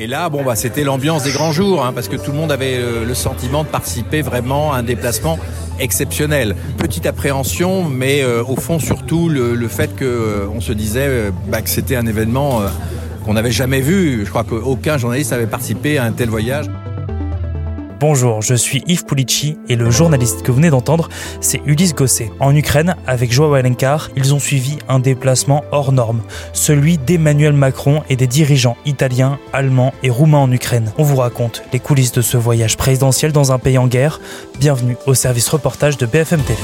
Et là, bon, bah, c'était l'ambiance des grands jours, hein, parce que tout le monde avait euh, le sentiment de participer vraiment à un déplacement exceptionnel. Petite appréhension, mais euh, au fond surtout le, fait que euh, on se disait euh, bah, que c'était un événement qu'on n'avait jamais vu. Je crois qu'aucun journaliste n'avait participé à un tel voyage. Bonjour, je suis Yves Pulici et le journaliste que vous venez d'entendre, c'est Ulysse Gosset. En Ukraine, avec Joao Alencar, ils ont suivi un déplacement hors norme, celui d'Emmanuel Macron et des dirigeants italiens, allemands et roumains en Ukraine. On vous raconte les coulisses de ce voyage présidentiel dans un pays en guerre. Bienvenue au service reportage de BFM TV.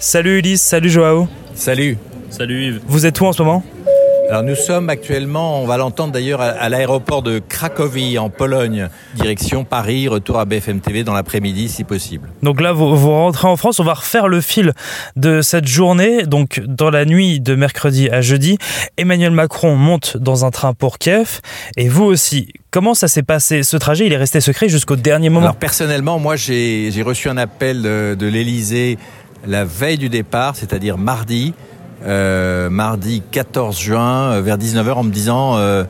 Salut Ulysse, salut Joao. Salut. Salut Yves. Vous êtes où en ce moment? Alors nous sommes actuellement, on va l'entendre d'ailleurs à, à l'aéroport de Cracovie en Pologne, direction Paris, retour à BFM TV dans l'après-midi si possible. Donc là, vous, vous rentrez en France, on va refaire le fil de cette journée. Donc dans la nuit de mercredi à jeudi, Emmanuel Macron monte dans un train pour Kiev et vous aussi. Comment ça s'est passé? Ce trajet, il est resté secret jusqu'au dernier moment? Alors personnellement, moi j'ai j'ai reçu un appel de, de l'Elysée la veille du départ, c'est-à-dire mardi, euh, mardi 14 juin, euh, vers 19h, en me disant euh,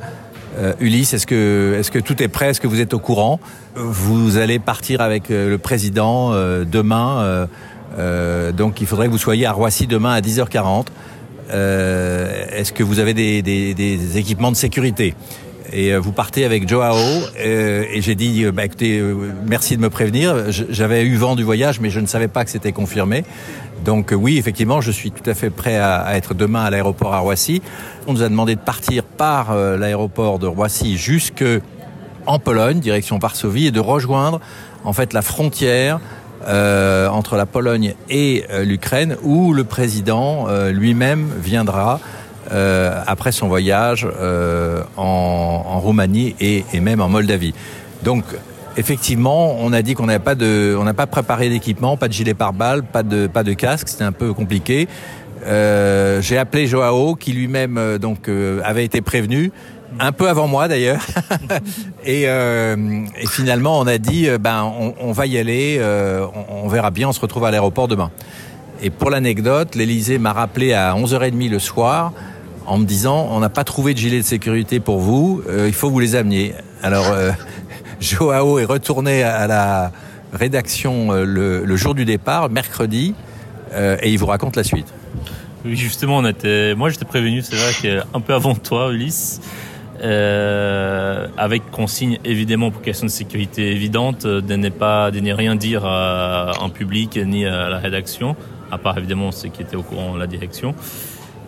euh, Ulysse, est-ce que, est-ce que tout est prêt? Est-ce que vous êtes au courant? Vous allez partir avec le président demain, donc il faudrait que vous soyez à Roissy demain à 10h40. Euh, est-ce que vous avez des équipements de sécurité? Et euh, vous partez avec Joao euh, et j'ai dit euh, bah, écoutez merci de me prévenir. J'avais eu vent du voyage mais je ne savais pas que c'était confirmé. Donc oui effectivement je suis tout à fait prêt à, à être demain à l'aéroport à Roissy. On nous a demandé de partir par l'aéroport de Roissy jusque en Pologne direction Varsovie et de rejoindre en fait la frontière euh, entre la Pologne et l'Ukraine où le président euh, lui-même viendra euh, après son voyage euh, en, en Roumanie et, et même en Moldavie. Donc effectivement, on a dit qu'on n'avait pas de, on n'a pas préparé d'équipement, pas de gilet pare-balles, pas de, pas de casque, c'était un peu compliqué. Euh, J'ai appelé Joao qui lui-même euh, donc euh, avait été prévenu. Un peu avant moi d'ailleurs, et, euh, et finalement on a dit euh, ben on, on va y aller, euh, on, on verra bien, on se retrouve à l'aéroport demain. Et pour l'anecdote, l'Elysée m'a rappelé à 11h30 le soir en me disant on n'a pas trouvé de gilet de sécurité pour vous, euh, il faut vous les amener. Alors euh, Joao est retourné à la rédaction euh, le, le jour du départ, mercredi, euh, et il vous raconte la suite. Oui, justement, on était. Moi, j'étais prévenu, c'est vrai, qu'un peu avant toi, Ulysse, euh, avec consigne évidemment pour question de sécurité évidente, euh, de ne pas, de ne rien dire à- en public ni à la rédaction, à part évidemment ceux qui étaient au courant de la direction.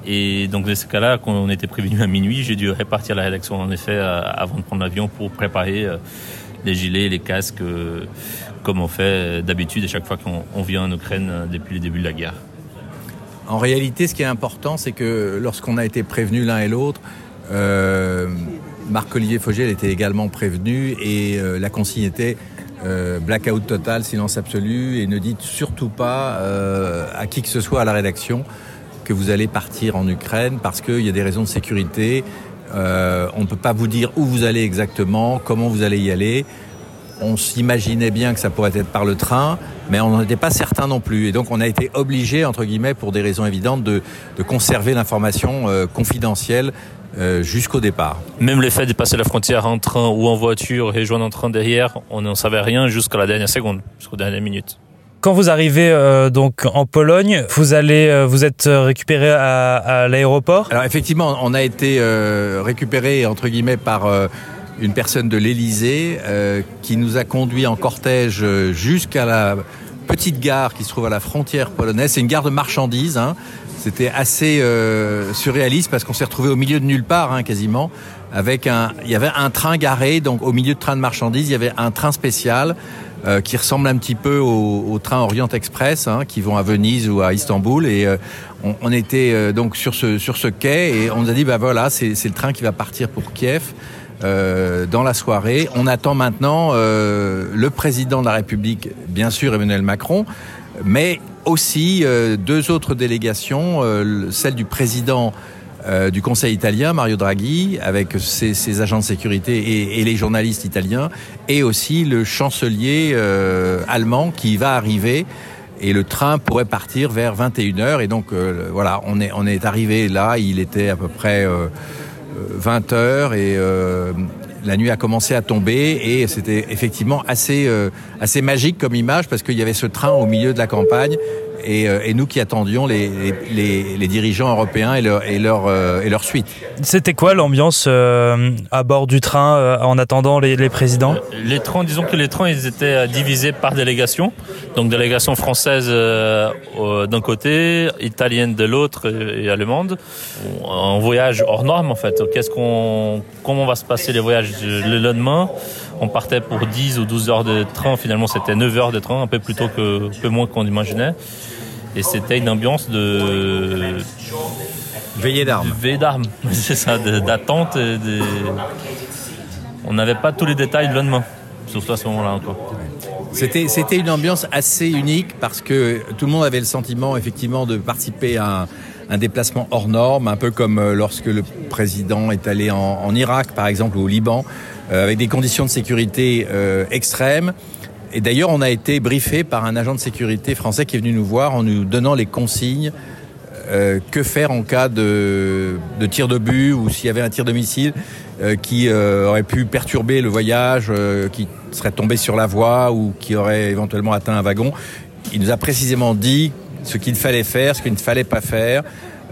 Et donc, dans ce cas-là, quand on était prévenu à minuit, j'ai dû répartir la rédaction en effet euh, avant de prendre l'avion pour préparer euh, les gilets, les casques, euh, comme on fait d'habitude à chaque fois qu'on on vient en Ukraine depuis le début de la guerre. En réalité, ce qui est important, c'est que lorsqu'on a été prévenus l'un et l'autre, Marc-Olivier Fogel était également prévenu et la consigne était blackout total, silence absolu et ne dites surtout pas à qui que ce soit à la rédaction que vous allez partir en Ukraine parce qu'il y a des raisons de sécurité. Euh, on ne peut pas vous dire où vous allez exactement, comment vous allez y aller. On s'imaginait bien que ça pourrait être par le train, mais on n'en était pas certain non plus. Et donc on a été obligé, entre guillemets, pour des raisons évidentes, de, conserver l'information euh, confidentielle euh, jusqu'au départ. Même le fait de passer la frontière en train ou en voiture et joindre un train derrière, on n'en savait rien jusqu'à la dernière seconde, jusqu'aux dernières minutes. Quand vous arrivez euh, donc en Pologne, vous allez, euh, vous êtes euh, récupéré à, l'aéroport? Alors effectivement, on a été récupéré entre guillemets par une personne de l'Élysée qui nous a conduit en cortège jusqu'à la petite gare qui se trouve à la frontière polonaise. C'est une gare de marchandises. Hein. C'était assez surréaliste parce qu'on s'est retrouvé au milieu de nulle part hein, quasiment. Avec un, il y avait un train garé donc au milieu de train de marchandises, il y avait un train spécial euh, qui ressemble un petit peu au, au train Orient Express hein, qui vont à Venise ou à Istanbul et euh, on, on était euh, donc sur ce sur ce quai et on nous a dit bah voilà c'est le train qui va partir pour Kiev euh, dans la soirée. On attend maintenant euh, le président de la République, bien sûr Emmanuel Macron, mais aussi euh, deux autres délégations, celle du président euh, du Conseil italien, Mario Draghi, avec ses, agents de sécurité et, les journalistes italiens, et aussi le chancelier euh, allemand qui va arriver. Et le train pourrait partir vers 21h. Et donc voilà, on est, on est arrivé là, il était à peu près 20h et la nuit a commencé à tomber. Et c'était effectivement assez, assez magique comme image parce qu'il y avait ce train au milieu de la campagne euh, et, nous qui attendions les, les, dirigeants européens et leur, et leur, euh, et leur suite. C'était quoi l'ambiance euh, à bord du train en attendant les, présidents? Les trains, disons que les trains, ils étaient divisés par délégation. Donc délégation française d'un côté, italienne de l'autre et, allemande. Un voyage hors norme en fait. Qu'est-ce qu'on, comment va se passer les voyages le lendemain? On partait pour 10 ou 12 heures de train. Finalement, c'était 9 heures de train, un peu plus tôt que, un peu moins qu'on imaginait. Et c'était une ambiance de. Veillée d'armes. Veillée d'armes, c'est ça, d'attente. On n'avait pas tous les détails le lendemain, surtout à ce moment-là encore. C'était, c'était une ambiance assez unique parce que tout le monde avait le sentiment effectivement de participer à un, déplacement hors norme, un peu comme euh, lorsque le président est allé en, Irak par exemple ou au Liban, euh, avec des conditions de sécurité euh, extrêmes. Et d'ailleurs, on a été briefé par un agent de sécurité français qui est venu nous voir en nous donnant les consignes euh, que faire en cas de, tir de but ou s'il y avait un tir de missile euh, qui euh, aurait pu perturber le voyage, qui serait tombé sur la voie ou qui aurait éventuellement atteint un wagon. Il nous a précisément dit ce qu'il fallait faire, ce qu'il ne fallait pas faire,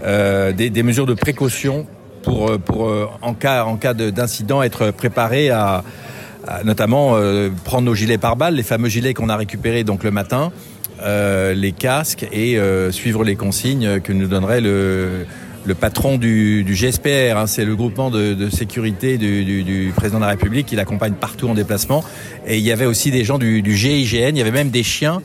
des, des, mesures de précaution pour, pour en cas, en cas d'incident, être préparé à, notamment euh, prendre nos gilets par balles, les fameux gilets qu'on a récupérés le matin, euh, les casques et euh, suivre les consignes que nous donnerait le, patron du, GSPR. Hein, c'est le groupement de, sécurité du, président de la République qui l'accompagne partout en déplacement. Et il y avait aussi des gens du, GIGN, il y avait même des chiens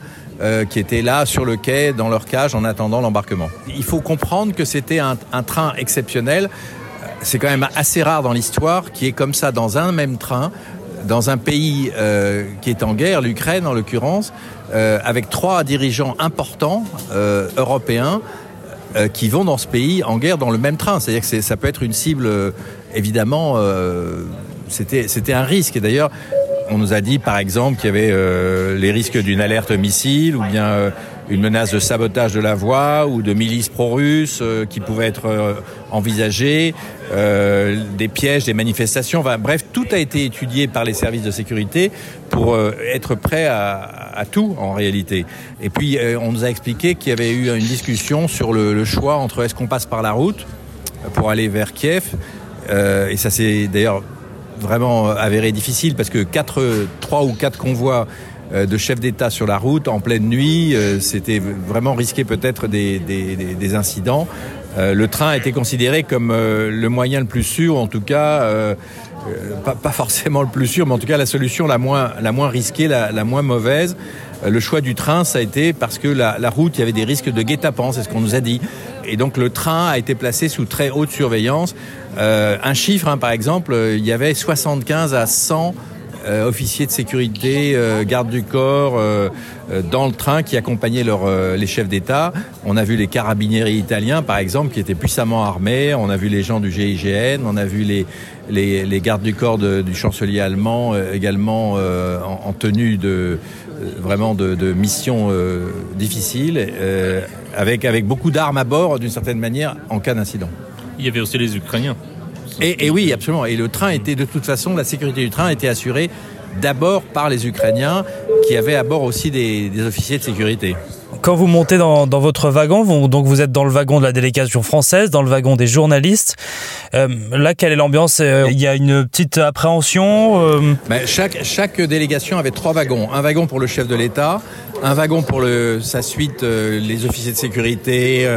qui étaient là sur le quai, dans leur cage, en attendant l'embarquement. Il faut comprendre que c'était un, un train exceptionnel. C'est quand même assez rare dans l'histoire qui est comme ça dans un même train dans un pays euh, qui est en guerre, l'Ukraine en l'occurrence, euh, avec trois dirigeants importants euh, européens qui vont dans ce pays en guerre dans le même train. C'est-à-dire que ça peut être une cible, évidemment, c'était un risque. Et d'ailleurs, on nous a dit, par exemple, qu'il y avait les risques d'une alerte missile ou bien une menace de sabotage de la voie ou de milices pro-russes qui pouvaient être euh, envisagées, euh, des pièges, des manifestations. Bref, tout a été étudié par les services de sécurité pour être prêt à, tout en réalité. Et puis, on nous a expliqué qu'il y avait eu une discussion sur le, choix entre est-ce qu'on passe par la route pour aller vers Kiev, et ça s'est d'ailleurs vraiment avéré difficile parce que quatre, trois ou quatre convois euh, de chefs d'État sur la route en pleine nuit. Euh, c'était vraiment risqué peut-être des, incidents. Euh, le train a été considéré comme le moyen le plus sûr, en tout cas, pas, pas, forcément le plus sûr, mais en tout cas la solution la moins, risquée, la, moins mauvaise. Le choix du train, ça a été parce que la, route, il y avait des risques de guet-apens, c'est ce qu'on nous a dit. Et donc le train a été placé sous très haute surveillance. Euh, un chiffre, hein, par exemple, il y avait 75 à 100 euh, officiers de sécurité, euh, gardes du corps euh, dans le train qui accompagnaient les chefs d'État. On a vu les carabinieri italiens, par exemple, qui étaient puissamment armés. On a vu les gens du GIGN. On a vu les, gardes du corps du chancelier allemand également en, en, tenue de vraiment de, mission avec, avec beaucoup d'armes à bord, d'une certaine manière, en cas d'incident. Il y avait aussi les Ukrainiens. Et, et, oui, absolument. Et le train était de toute façon, la sécurité du train était assurée d'abord par les Ukrainiens, qui avaient à bord aussi des, des officiers de sécurité. Quand vous montez dans, dans votre wagon, vous, donc vous êtes dans le wagon de la délégation française, dans le wagon des journalistes. Euh, là, quelle est l'ambiance? Euh, Il y a une petite appréhension euh... ben, chaque, chaque délégation avait trois wagons. Un wagon pour le chef de l'État, un wagon pour le, sa suite, euh, les officiers de sécurité,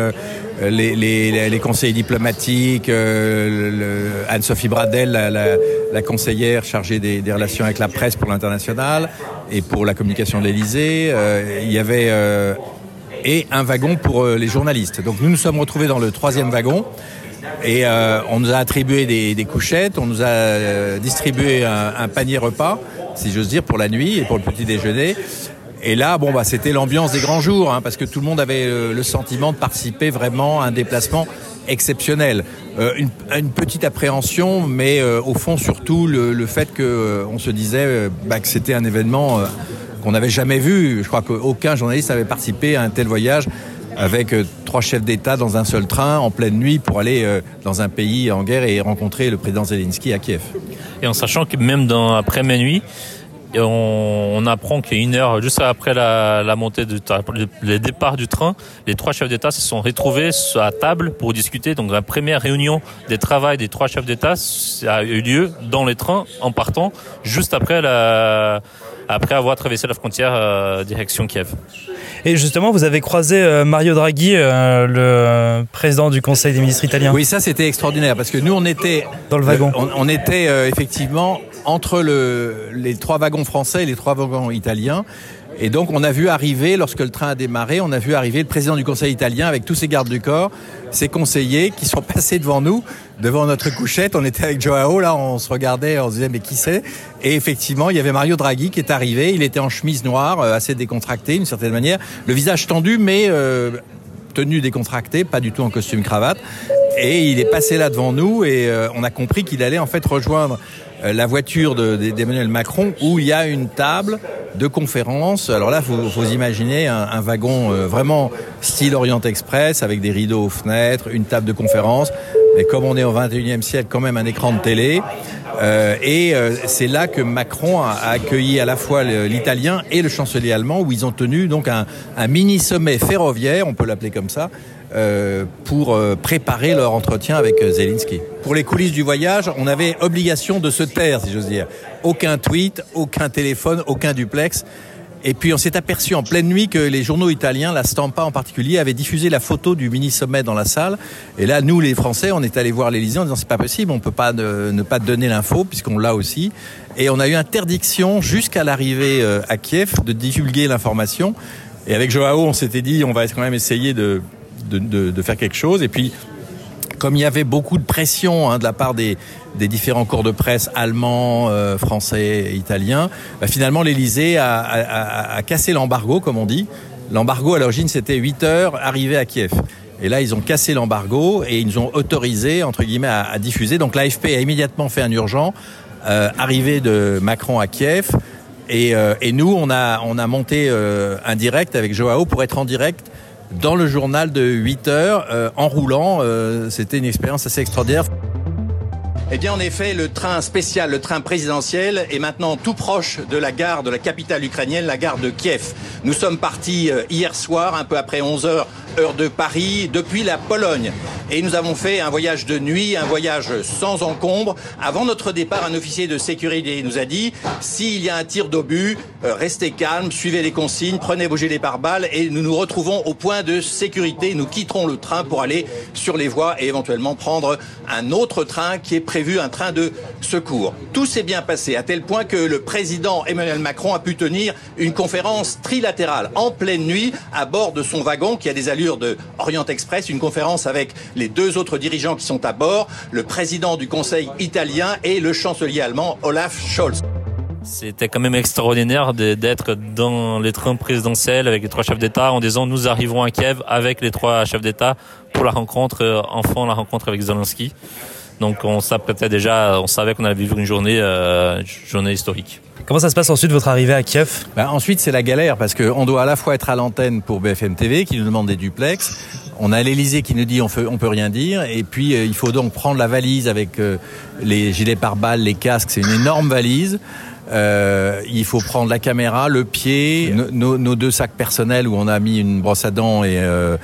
les, les, les, conseillers diplomatiques, euh, Anne-Sophie Bradel, la, la, la, conseillère chargée des, des, relations avec la presse pour l'international et pour la communication de l'Élysée. Euh, il y avait euh, et un wagon pour euh, les journalistes. Donc nous nous sommes retrouvés dans le troisième wagon. Et euh, on nous a attribué des, des, couchettes, on nous a euh, distribué un, un panier repas, si j'ose dire, pour la nuit et pour le petit déjeuner. Et là, bon, bah, c'était l'ambiance des grands jours, hein, parce que tout le monde avait euh, le sentiment de participer vraiment à un déplacement exceptionnel. Euh, une, petite appréhension, mais euh, au fond surtout le, fait que euh, on se disait bah, que c'était un événement qu'on n'avait jamais vu. Je crois qu'aucun journaliste n'avait participé à un tel voyage avec trois chefs d'État dans un seul train en pleine nuit pour aller dans un pays en guerre et rencontrer le président Zelensky à Kiev. Et en sachant que même dans, après minuit, on, on apprend qu'une heure juste après la, la montée du le départ du train, les trois chefs d'État se sont retrouvés à table pour discuter. Donc la première réunion des travaux des trois chefs d'État a eu lieu dans les trains en partant juste après la après avoir traversé la frontière euh, direction Kiev. Et justement, vous avez croisé euh, Mario Draghi, euh, le président du Conseil des ministres italien. Oui, ça c'était extraordinaire parce que nous on était dans le wagon. On, on était effectivement entre le, les trois wagons français et les trois wagons italiens. Et donc on a vu arriver, lorsque le train a démarré, on a vu arriver le président du Conseil italien avec tous ses gardes du corps, ses conseillers qui sont passés devant nous, devant notre couchette. On était avec Joao, là, on se regardait, on se disait mais qui c'est? Et effectivement, il y avait Mario Draghi qui est arrivé. Il était en chemise noire, euh, assez décontracté d'une certaine manière, le visage tendu mais euh, tenue pas du tout en costume cravate. Et il est passé là devant nous et euh, on a compris qu'il allait en fait rejoindre la voiture d'Emmanuel Macron où il y a une table de conférence. Alors là, vous, vous imaginez un, wagon euh, vraiment style Orient Express avec des rideaux aux fenêtres, une table de conférence. Et comme on est au 21e siècle, quand même un écran de télé. Euh, et euh, c'est là que Macron a, accueilli à la fois l'italien et le chancelier allemand, où ils ont tenu donc un, mini sommet ferroviaire, on peut l'appeler comme ça, euh, pour euh, préparer leur entretien avec euh, Zelensky. Pour les coulisses du voyage, on avait obligation de se taire, si j'ose dire. Aucun tweet, aucun téléphone, aucun duplex. Et puis on s'est aperçu en pleine nuit que les journaux italiens, la Stampa en particulier, avaient diffusé la photo du mini sommet dans la salle. Et là, nous, les Français, on est allé voir l'Élysée en disant c'est pas possible, on peut pas ne, ne pas donner l'info puisqu'on l'a aussi. Et on a eu interdiction jusqu'à l'arrivée à Kiev de divulguer l'information. Et avec Joao, on s'était dit on va quand même essayer de de, faire quelque chose. Et puis, comme il y avait beaucoup de pression hein, de la part des, différents corps de presse allemands, euh, français, italiens, bah, finalement l'Elysée a, cassé l'embargo, comme on dit. L'embargo à l'origine c'était 8 heures arrivé à Kiev. Et là, ils ont cassé l'embargo et ils nous ont autorisé, entre guillemets, à, à diffuser. Donc l'AFP a immédiatement fait un urgent, euh, arrivée de Macron à Kiev. Et, euh, et nous, on a, on a monté euh, un direct avec Joao pour être en direct dans le journal de 8 heures euh, en roulant. Euh, C'était une expérience assez extraordinaire. Eh bien, en effet, le train spécial, le train présidentiel, est maintenant tout proche de la gare de la capitale ukrainienne, la gare de Kiev. Nous sommes partis euh, hier soir, un peu après 11 heures, heure de Paris, depuis la Pologne. Et nous avons fait un voyage de nuit, un voyage sans encombre. Avant notre départ, un officier de sécurité nous a dit, s'il y a un tir d'obus, euh, restez calme, suivez les consignes, prenez vos gilets pare-balles et nous nous retrouvons au point de sécurité. Nous quitterons le train pour aller sur les voies et éventuellement prendre un autre train qui est prévu, un train de secours. Tout s'est bien passé à tel point que le président Emmanuel Macron a pu tenir une conférence trilatérale en pleine nuit à bord de son wagon qui a des allures de Orient Express, une conférence avec les deux autres dirigeants qui sont à bord, le président du Conseil italien et le chancelier allemand Olaf Scholz. C'était quand même extraordinaire d'être dans les trains présidentiels avec les trois chefs d'État en disant nous arrivons à Kiev avec les trois chefs d'État pour la rencontre, euh, enfin la rencontre avec Zelensky. Donc on s'apprêtait déjà, on savait qu'on allait vivre une journée, euh, journée historique. Comment ça se passe ensuite votre arrivée à Kiev? Ben Ensuite c'est la galère parce qu'on doit à la fois être à l'antenne pour BFM TV qui nous demande des duplex, on a l'Elysée qui nous dit on, fait, on peut rien dire et puis euh, il faut donc prendre la valise avec euh, les gilets pare-balles, les casques, c'est une énorme valise. Euh, il faut prendre la caméra, le pied, nos, nos, deux sacs personnels où on a mis une brosse à dents et euh,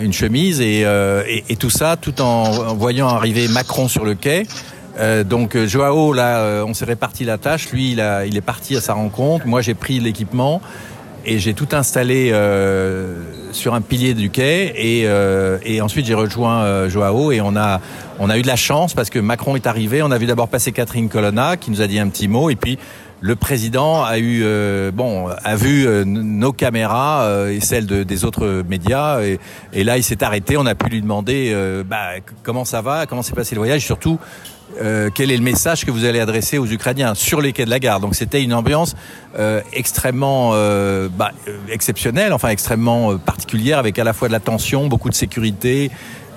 une chemise et, euh, et, et, tout ça, tout en voyant arriver Macron sur le quai. Euh, donc Joao, là, on s'est réparti la tâche. Lui, il, a, il est parti à sa rencontre. Moi, j'ai pris l'équipement et j'ai tout installé euh, sur un pilier du quai et, euh, et ensuite j'ai rejoint euh, Joao et on a on a eu de la chance parce que Macron est arrivé. On a vu d'abord passer Catherine Colonna qui nous a dit un petit mot et puis le président a eu euh, bon a vu euh, nos caméras euh, et celles de, des autres médias et, et là il s'est arrêté. On a pu lui demander bah, comment ça va, comment s'est passé le voyage, surtout euh, quel est le message que vous allez adresser aux Ukrainiens sur les quais de la gare. Donc c'était une ambiance euh, extrêmement euh, bah, exceptionnelle, enfin extrêmement particulière, avec à la fois de la tension, beaucoup de sécurité,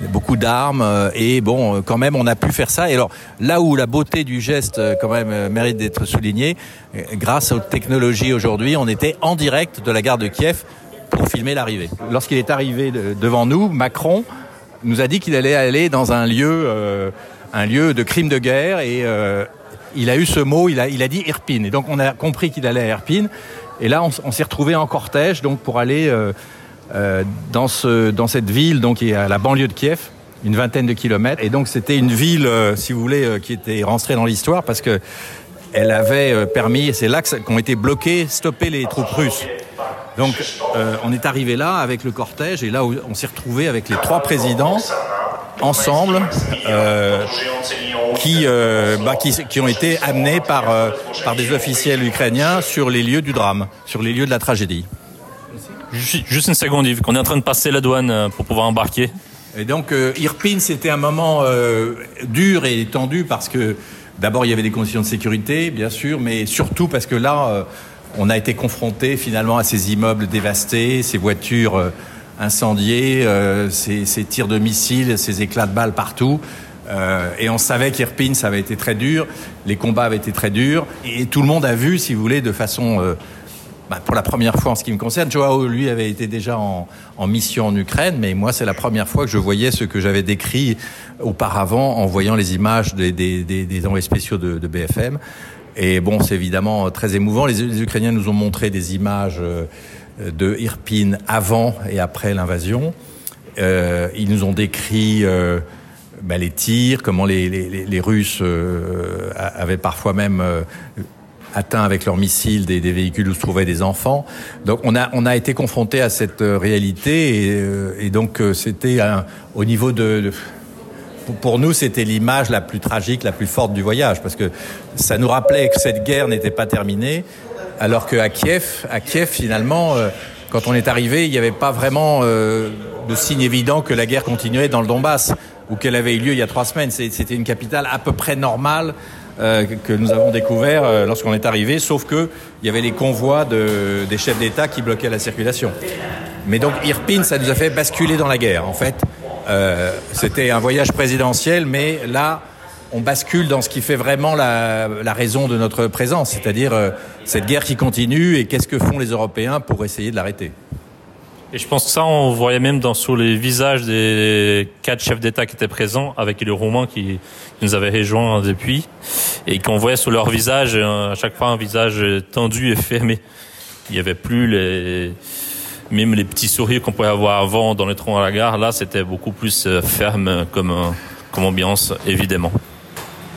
beaucoup d'armes, et bon, quand même, on a pu faire ça. Et alors là où la beauté du geste, quand même, mérite d'être soulignée, grâce aux technologies aujourd'hui, on était en direct de la gare de Kiev pour filmer l'arrivée. Lorsqu'il est arrivé devant nous, Macron nous a dit qu'il allait aller dans un lieu un lieu de crime de guerre et euh, il a eu ce mot, il a, il a dit Irpine. Et donc on a compris qu'il allait à Irpine. Et là, on, s'est retrouvé en cortège donc pour aller euh, euh, dans, ce, dans cette ville donc qui est à la banlieue de Kiev, une vingtaine de kilomètres. Et donc c'était une ville, si vous voulez, qui était rentrée dans l'histoire parce que elle avait permis, c'est là qu'ont été bloqués, stoppés les troupes russes. Donc on est arrivé là avec le cortège et là on s'est retrouvé avec les trois présidents ensemble euh, qui, euh, bah, qui, qui, ont été amenés par, euh, par des officiels ukrainiens sur les lieux du drame, sur les lieux de la tragédie. Juste une seconde, Yves, qu'on est en train de passer la douane pour pouvoir embarquer. Et donc, Irpin, c'était un moment dur et tendu parce que d'abord, il y avait des conditions de sécurité, bien sûr, mais surtout parce que là, on a été confronté finalement à ces immeubles dévastés, ces voitures incendiés, euh, ces, ces, tirs de missiles, ces éclats de balles partout. Euh, et on savait qu'Irpin, ça avait été très dur, les combats avaient été très durs, et tout le monde a vu, si vous voulez, de façon, euh, bah, pour la première fois en ce qui me concerne, Joao, lui, avait été déjà en, en mission en Ukraine, mais moi, c'est la première fois que je voyais ce que j'avais décrit auparavant en voyant les images des, des, des, des envoyés spéciaux de, de, BFM. Et bon, c'est évidemment très émouvant. Les, les, Ukrainiens nous ont montré des images. Euh, de Irpin avant et après l'invasion. Euh, ils nous ont décrit euh, bah, les tirs, comment les, Russes euh, avaient parfois même euh, atteint avec leurs missiles des, véhicules où se trouvaient des enfants. Donc on a, on a été confronté à cette euh, réalité et, euh, donc c'était au niveau de pour nous, c'était l'image la plus tragique, la plus forte du voyage, parce que ça nous rappelait que cette guerre n'était pas terminée, alors qu'à Kiev, à Kiev, finalement, euh, quand on est arrivé, il n'y avait pas vraiment euh, de signe évident que la guerre continuait dans le Donbass ou qu'elle avait eu lieu il y a trois semaines. C'était une capitale à peu près normale euh, que nous avons découvert euh, lorsqu'on est arrivé, sauf que il y avait les convois de, des chefs d'État qui bloquaient la circulation. Mais donc Irpin, ça nous a fait basculer dans la guerre. En fait, euh, c'était un voyage présidentiel, mais là, on bascule dans ce qui fait vraiment la, raison de notre présence, c'est-à-dire euh, cette guerre qui continue et qu'est-ce que font les Européens pour essayer de l'arrêter. Et je pense que ça, on voyait même dans, sur les visages des quatre chefs d'État qui étaient présents, avec les Roumains qui, nous avaient rejoints depuis, et qu'on voyait sur leur visage, à chaque fois un visage tendu et fermé. Il n'y avait plus les, même les petits sourires qu'on pouvait avoir avant dans les troncs à la gare. Là, c'était beaucoup plus euh, ferme comme, comme ambiance, évidemment.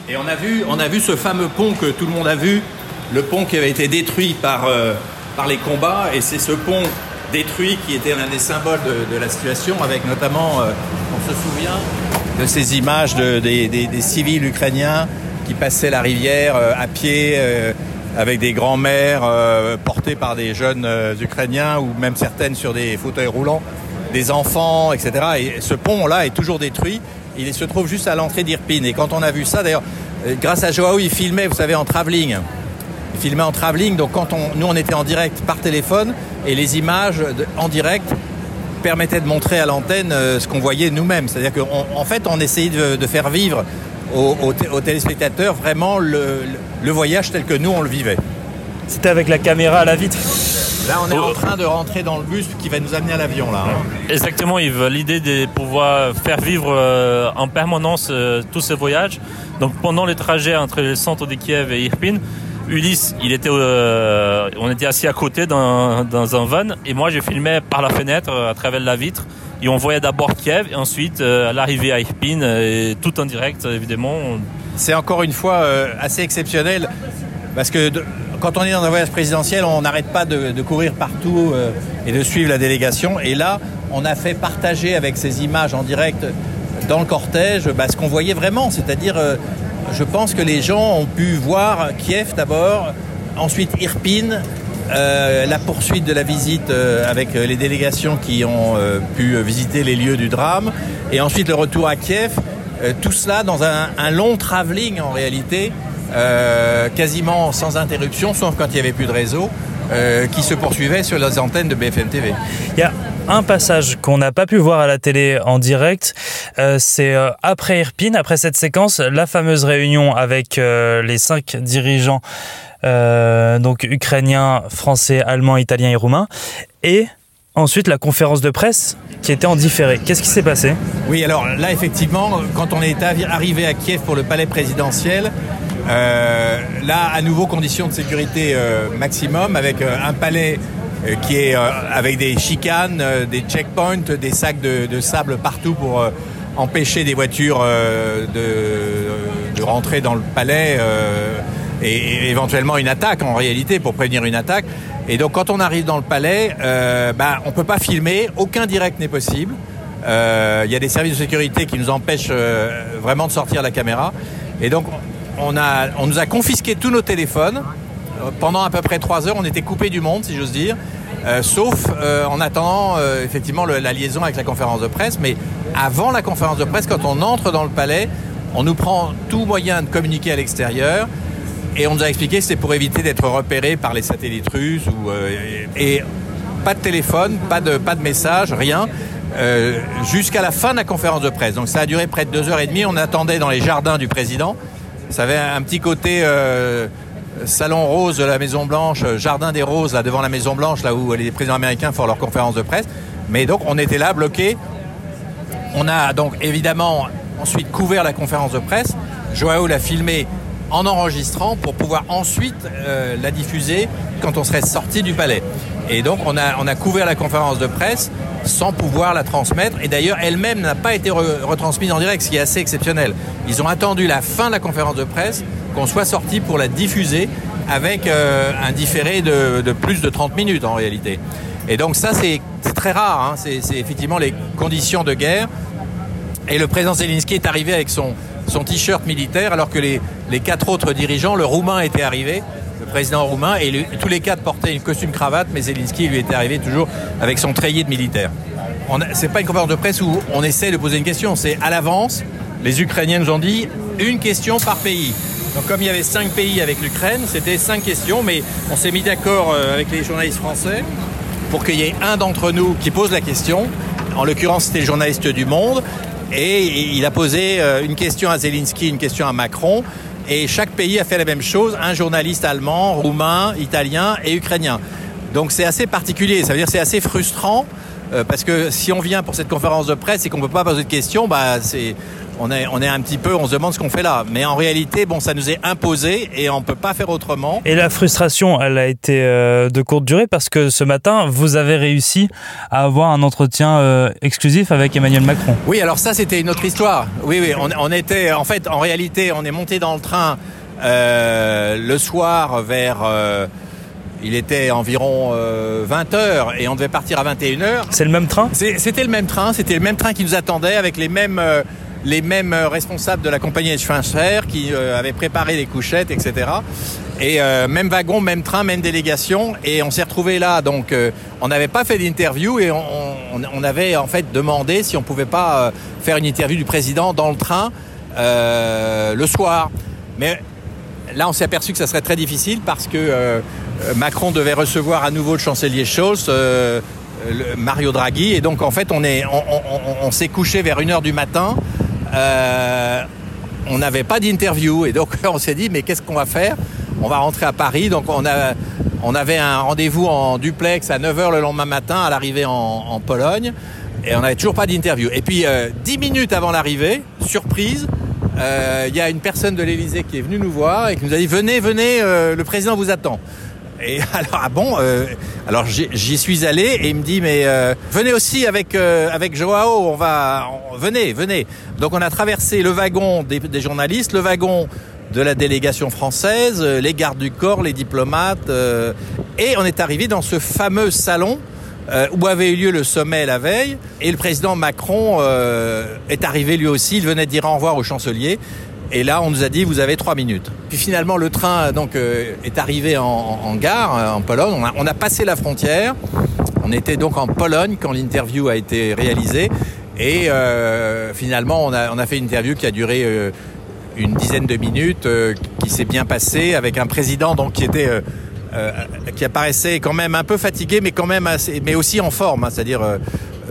Et on a vu, on a ce fameux pont que tout le monde a vu, le pont qui avait été détruit par, euh, les combats, et c'est ce pont détruit qui était l'un des symboles de, la situation, avec notamment, euh, on se souvient de ces images de, des, civils ukrainiens qui passaient la rivière euh, à pied, avec des grands-mères portées par des jeunes ukrainiens, ou même certaines sur des fauteuils roulants, des enfants, etc. Et ce pont-là est toujours détruit. Il se trouve juste à l'entrée d'Irpin. Et quand on a vu ça, d'ailleurs, grâce à Joao, il filmait, vous savez, en travelling. Il filmait en travelling, donc quand nous on était en direct par téléphone, et les images en direct permettaient de montrer à l'antenne euh, ce qu'on voyait nous-mêmes. C'est-à-dire qu'en en fait, on essayait de, faire vivre aux, téléspectateurs vraiment le voyage tel que nous on le vivait. C'était avec la caméra à la vitre Là, on est en train de rentrer dans le bus qui va nous amener à l'avion. là. Hein. Exactement, Yves. L'idée de pouvoir faire vivre euh, en permanence euh, tous ces voyages. Donc, pendant les trajets entre le centre de Kiev et Irpin, Ulysse, il était, euh, on était assis à côté dans, dans un van et moi, je filmais par la fenêtre à travers la vitre. Et on voyait d'abord Kiev et ensuite euh, l'arrivée à Irpin, et tout en direct, évidemment. C'est encore une fois euh, assez exceptionnel parce que de, quand on est dans un voyage présidentiel, on n'arrête pas de, courir partout euh, et de suivre la délégation. Et là, on a fait partager avec ces images en direct dans le cortège bah, ce qu'on voyait vraiment. C'est-à-dire, euh, je pense que les gens ont pu voir Kiev d'abord, ensuite Irpin, euh, la poursuite de la visite avec les délégations qui ont pu visiter les lieux du drame, et ensuite le retour à Kiev. tout cela dans un, un, long travelling en réalité, quasiment sans interruption, sauf quand il n'y avait plus de réseau. Euh, qui se poursuivait sur les antennes de BFM TV. Il y a un passage qu'on n'a pas pu voir à la télé en direct, euh, c'est euh, après Irpine, après cette séquence, la fameuse réunion avec les cinq dirigeants, donc ukrainiens, français, allemands, italiens et roumains, et ensuite la conférence de presse qui était en différé. Qu'est-ce qui s'est passé? Oui, alors là, effectivement, quand on est arrivé à Kiev pour le palais présidentiel, euh, là, à nouveau, conditions de sécurité euh, maximum avec euh, un palais qui est avec des chicanes, des checkpoints, des sacs de, sable partout pour empêcher des voitures de, rentrer dans le palais et, éventuellement une attaque en réalité pour prévenir une attaque. Et donc quand on arrive dans le palais, euh, bah, on peut pas filmer, aucun direct n'est possible. Il y a des services de sécurité qui nous empêchent vraiment de sortir la caméra. Et donc on, a, on nous a confisqué tous nos téléphones. Euh, pendant à peu près trois heures, on était coupé du monde, si j'ose dire. Euh, sauf euh, en attendant effectivement la liaison avec la conférence de presse. Mais avant la conférence de presse, quand on entre dans le palais, on nous prend tout moyen de communiquer à l'extérieur. Et on nous a expliqué c'était pour éviter d'être repéré par les satellites russes. Ou, et pas de téléphone, pas de, pas de message, rien. jusqu'à la fin de la conférence de presse. Donc ça a duré près de deux heures et demie. On attendait dans les jardins du président. Ça avait un petit côté euh, salon rose de la Maison Blanche, euh, jardin des roses là devant la Maison Blanche, là où les présidents américains font leur conférence de presse. Mais donc on était là bloqués. On a donc évidemment ensuite couvert la conférence de presse. Joao l'a filmé en enregistrant pour pouvoir ensuite euh, la diffuser quand on serait sorti du palais. Et donc on a, on a couvert la conférence de presse sans pouvoir la transmettre. Et d'ailleurs, elle-même n'a pas été retransmise en direct, ce qui est assez exceptionnel. Ils ont attendu la fin de la conférence de presse qu'on soit sorti pour la diffuser avec euh, un différé de, plus de 30 minutes en réalité. Et donc ça, c'est très rare. Hein. C'est effectivement les conditions de guerre. Et le président Zelensky est arrivé avec son, son t-shirt militaire alors que les, les quatre autres dirigeants, le roumain était arrivé le président roumain, et tous les quatre portaient une costume cravate, mais Zelensky lui était arrivé toujours avec son treillis de militaire. C'est pas une conférence de presse où on essaie de poser une question, c'est à l'avance. Les Ukrainiens nous ont dit une question par pays. Donc comme il y avait cinq pays avec l'Ukraine, c'était cinq questions, mais on s'est mis d'accord euh, avec les journalistes français pour qu'il y ait un d'entre nous qui pose la question. En l'occurrence, c'était le journaliste du Monde. Et il a posé euh, une question à Zelensky, une question à Macron. Et chaque pays a fait la même chose, un journaliste allemand, roumain, italien et ukrainien. Donc c'est assez particulier, ça veut dire c'est assez frustrant euh, parce que si on vient pour cette conférence de presse et qu'on ne peut pas poser de questions, bah c'est on est, on est un petit peu, on se demande ce qu'on fait là. Mais en réalité, bon, ça nous est imposé et on ne peut pas faire autrement. Et la frustration, elle a été euh, de courte durée parce que ce matin, vous avez réussi à avoir un entretien euh, exclusif avec Emmanuel Macron. Oui, alors ça, c'était une autre histoire. Oui, oui, on, on, était, en fait, en réalité, on est monté dans le train le soir vers il était environ 20 euh, heures et on devait partir à 21 heures. C'est le même train? C'était le même train, c'était le même train qui nous attendait avec les mêmes euh, les mêmes euh, responsables de la compagnie de qui avaient préparé les couchettes, etc. Et même wagon, même train, même délégation. Et on s'est retrouvé là. Donc, on n'avait pas fait d'interview et on, avait en fait demandé si on pouvait pas faire une interview du président dans le train le soir. Mais là, on s'est aperçu que ça serait très difficile parce que Macron devait recevoir à nouveau le chancelier Scholz, euh, Mario Draghi, et donc en fait on on, s'est couché vers 1h du matin. Euh, on n'avait pas d'interview et donc on s'est dit mais qu'est-ce qu'on va faire? On va rentrer à Paris, donc on a on avait un rendez-vous en duplex à 9h le lendemain matin à l'arrivée en, Pologne et on n'avait toujours pas d'interview. Et puis dix minutes avant l'arrivée, surprise, il y a une personne de l'Elysée qui est venue nous voir et qui nous a dit venez, venez, le président vous attend. Et alors ah bon, euh, alors j'y suis allé et il me dit mais euh, venez aussi avec euh, avec Joao, on va venez venez. Donc on a traversé le wagon des, journalistes, le wagon de la délégation française, les gardes du corps, les diplomates, et on est arrivé dans ce fameux salon où avait eu lieu le sommet la veille. Et le président Macron est arrivé lui aussi. Il venait de dire au revoir au chancelier. Et là, on nous a dit, vous avez trois minutes. Puis finalement, le train donc euh, est arrivé en, gare, euh, en Pologne. On a, passé la frontière. On était donc en Pologne quand l'interview a été réalisée. Et euh, finalement, on a, fait une interview qui a duré euh, une dizaine de minutes, euh, qui s'est bien passée, avec un président donc qui était euh, euh, qui apparaissait quand même un peu fatigué, mais quand même assez, mais aussi en forme, hein, c'est-à-dire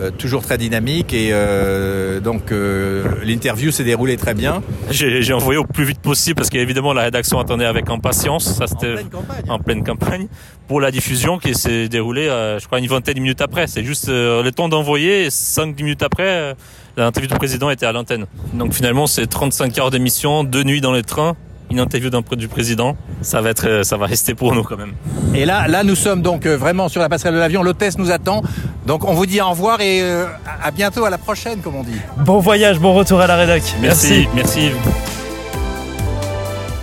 euh, toujours très dynamique. Et euh, donc euh, l'interview s'est déroulée très bien. J'ai j'ai envoyé au plus vite possible parce qu'évidemment la rédaction attendait avec impatience. Ça c'était campagne. en pleine campagne pour la diffusion qui s'est déroulée, euh, je crois, une vingtaine de minutes après. C'est juste euh, le temps d'envoyer et 5 minutes après, l'interview du président était à l'antenne. Donc finalement, c'est 35 heures d'émission, deux nuits dans les trains, une interview d'un du président. Ça va être, euh, ça va rester pour nous quand même. Et là, là, nous sommes donc euh, vraiment sur la passerelle de l'avion. L'hôtesse nous attend. Donc, on vous dit au revoir et euh, à bientôt, à la prochaine, comme on dit. Bon voyage, bon retour à la rédac. Merci, merci.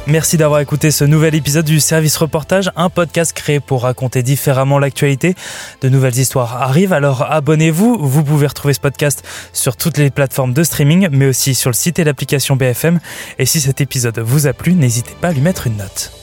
Merci d'avoir écouté ce nouvel épisode du Service Reportage, un podcast créé pour raconter différemment l'actualité. De nouvelles histoires arrivent, alors abonnez-vous. Vous pouvez retrouver ce podcast sur toutes les plateformes de streaming, mais aussi sur le site et l'application BFM. Et si cet épisode vous a plu, n'hésitez pas à lui mettre une note.